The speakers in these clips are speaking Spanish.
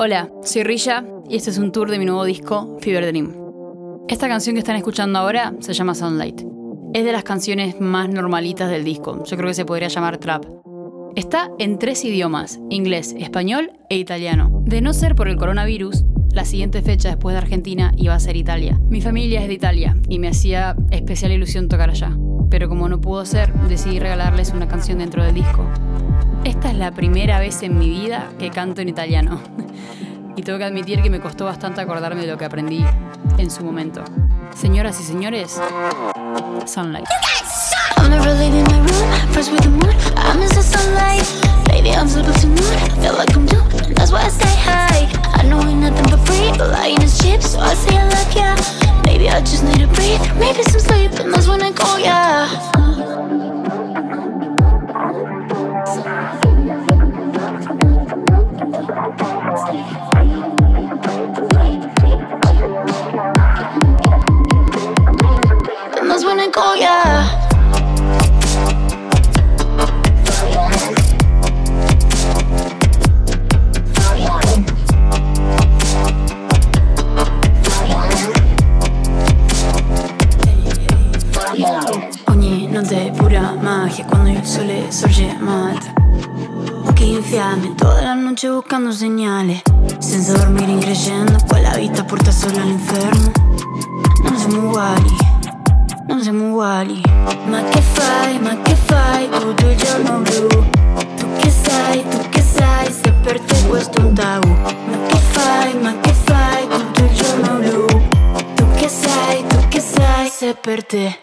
Hola, soy Rilla y este es un tour de mi nuevo disco, Fever Dream. Esta canción que están escuchando ahora se llama Sunlight. Es de las canciones más normalitas del disco, yo creo que se podría llamar trap. Está en tres idiomas, inglés, español e italiano. De no ser por el coronavirus, la siguiente fecha después de Argentina iba a ser Italia. Mi familia es de Italia y me hacía especial ilusión tocar allá. Pero como no pudo ser, decidí regalarles una canción dentro del disco. Esta es la primera vez en mi vida que canto en italiano. y tengo que admitir que me costó bastante acordarme de lo que aprendí en su momento. Señoras y señores, Sunlight. With the moon, sorge mat Occhi in fiamme, tutta la notte buscando segnale Senza dormire in crescendo, quella vita porta solo all'inferno. Non siamo uguali, non siamo uguali. Ma che fai, ma che fai tutto il giorno blu? Tu che sai, tu che sai se per te questo è un tabù. Ma che fai, ma che fai tutto il giorno blu? Tu che sai, tu che sai se per te.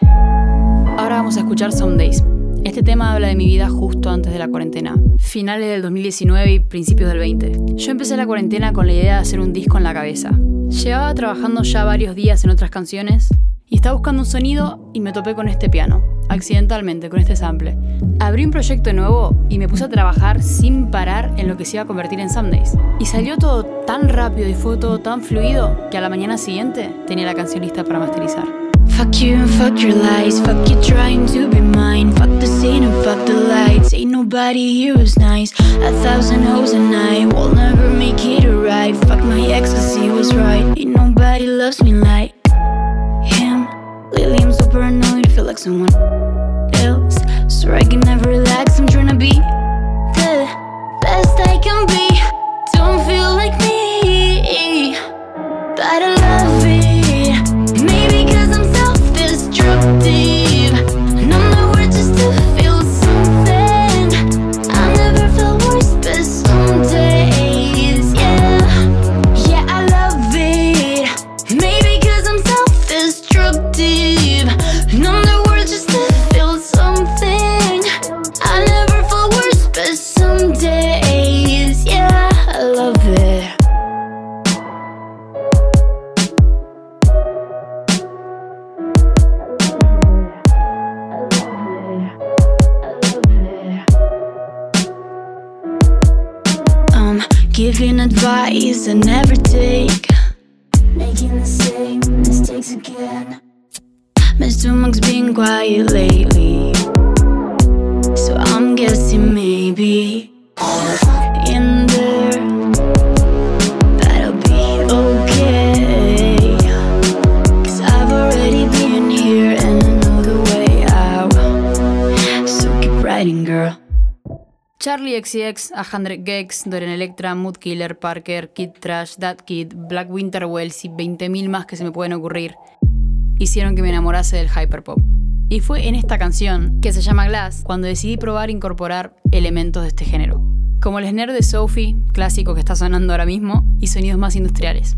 Ahora vamos a escuchar Some Days. Este tema habla de mi vida justo antes de la cuarentena, finales del 2019 y principios del 20. Yo empecé la cuarentena con la idea de hacer un disco en la cabeza. Llevaba trabajando ya varios días en otras canciones y estaba buscando un sonido y me topé con este piano, accidentalmente, con este sample. Abrí un proyecto nuevo y me puse a trabajar sin parar en lo que se iba a convertir en Some Days. Y salió todo tan rápido y fue todo tan fluido que a la mañana siguiente tenía la canción lista para masterizar. Fuck you and fuck your lies. Fuck you trying to be mine. Fuck the scene and fuck the lights. Ain't nobody here is nice. A thousand hoes and I will never make it right. Fuck my ecstasy was right. Ain't nobody loves me like him. Lately I'm so paranoid. Feel like someone else. So I can never relax. I'm trying to be the best I can be. Don't feel like me. But I days, yeah I love it Um, giving advice I never take. Making the same mistakes again. My stomach's been quiet lately. So I'm guessing maybe Charlie XCX, 100 Gex, Doren Electra, Mood Killer, Parker, Kid Trash, That Kid, Black Winter Wells y 20.000 más que se me pueden ocurrir, hicieron que me enamorase del hyperpop. Y fue en esta canción, que se llama Glass, cuando decidí probar incorporar elementos de este género, como el snare de Sophie, clásico que está sonando ahora mismo, y sonidos más industriales.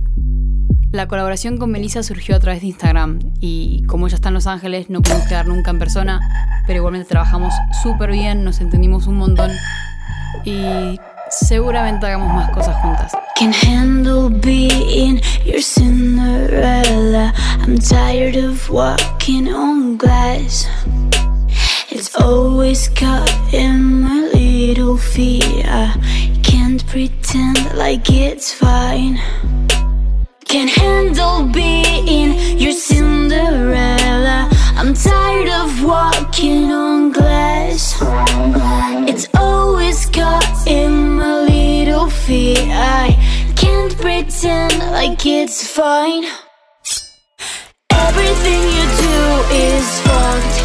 La colaboración con Melissa surgió a través de Instagram y como ella está en Los Ángeles no pudimos quedar nunca en persona, pero igualmente trabajamos súper bien, nos entendimos un montón y seguramente hagamos más cosas juntas. Can handle being your Cinderella. I'm tired of walking on glass. It's always caught in my little feet. I can't pretend like it's fine. Like it's fine. Everything you do is fucked.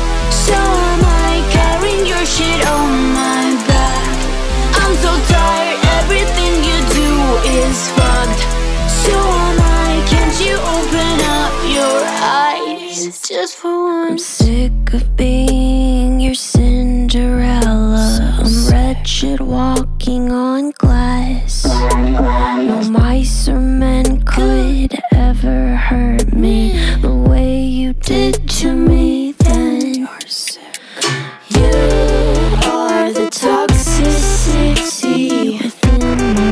So am I carrying your shit on my back. I'm so tired, everything you do is fucked. So am I, can't you open up your eyes just for once? I'm sick of being your Cinderella. I'm wretched walking on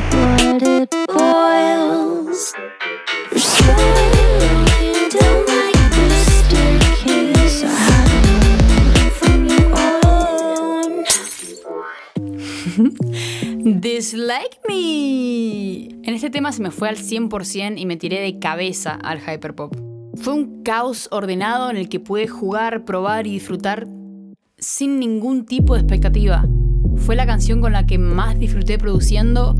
Dislike Me. En este tema se me fue al 100% y me tiré de cabeza al hyperpop. Fue un caos ordenado en el que pude jugar, probar y disfrutar sin ningún tipo de expectativa. Fue la canción con la que más disfruté produciendo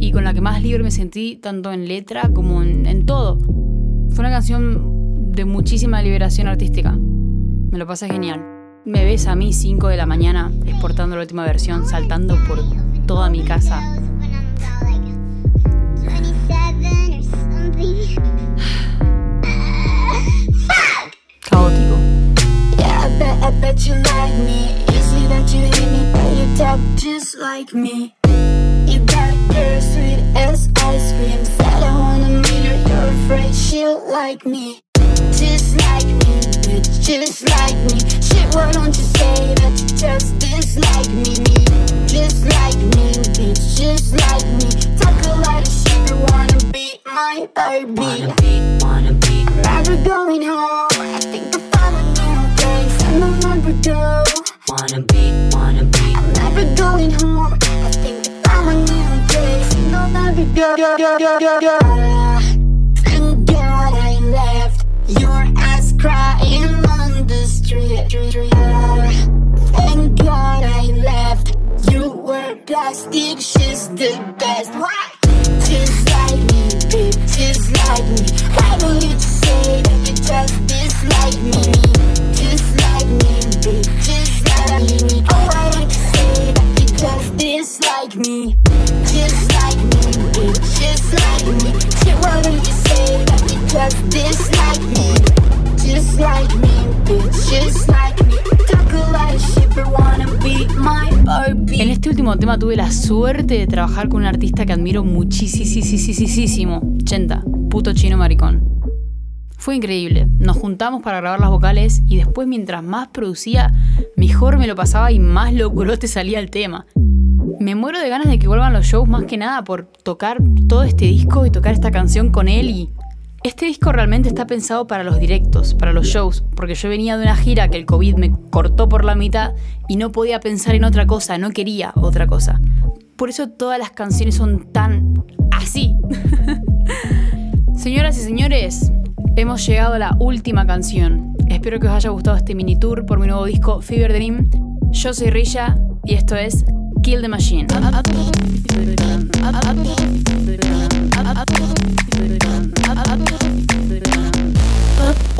y con la que más libre me sentí tanto en letra como en, en todo. Fue una canción de muchísima liberación artística. Me lo pasé genial. Me ves a mí 5 de la mañana exportando la última versión, saltando por toda mi casa. Caótico. Yeah, I bet, I bet you like me. You see that you hate me, but you talk just like me. You got a girl sweet as ice cream. Said I wanna meet her, you're afraid she'll like me. Just like me, bitch, just like me. Shit, why don't you say that you just dislike me? me? Just like me, bitch, just like me. Talk a lot of shit, you wanna be my baby. Wanna be, wanna be. Never going home. I think found a new place and I'll never go. Wanna be, wanna be. I'm never going home. I think found a new place go. go, go, go, go, go. Thank God I left your ass crying on the street. Thank God I left. You were plastic, she's the best. Último tema tuve la suerte de trabajar con un artista que admiro muchísimo, Chenta, puto chino maricón. Fue increíble, nos juntamos para grabar las vocales y después mientras más producía, mejor me lo pasaba y más locurote salía el tema. Me muero de ganas de que vuelvan los shows más que nada por tocar todo este disco y tocar esta canción con él y... Este disco realmente está pensado para los directos, para los shows, porque yo venía de una gira que el COVID me cortó por la mitad y no podía pensar en otra cosa, no quería otra cosa. Por eso todas las canciones son tan así. Señoras y señores, hemos llegado a la última canción. Espero que os haya gustado este mini tour por mi nuevo disco Fever Dream. Yo soy Rilla y esto es Kill the Machine.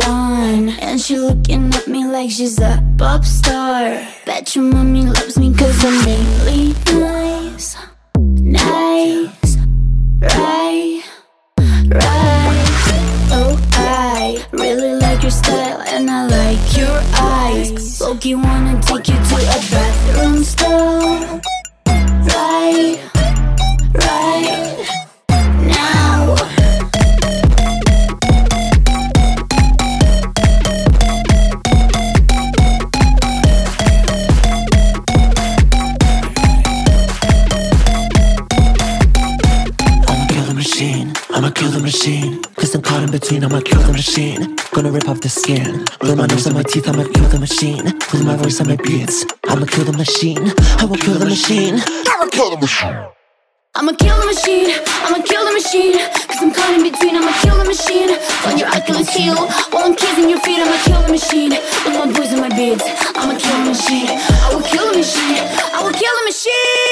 One, and she looking at me like she's a pop star. Bet your mommy loves me routine, I'ma kill the machine. Gonna rip off the skin. With my nose and my teeth, I'ma kill the machine. With my voice and my beats, I'ma kill the machine. I will kill the machine. I will kill the machine. I'ma kill the machine, I'ma kill the machine Cause I'm caught in between, I'ma kill the machine On your Achilles heel, while I'm kissing your feet I'ma kill the machine, with my boys and my beats I'ma kill the machine, I will kill the machine I will kill the machine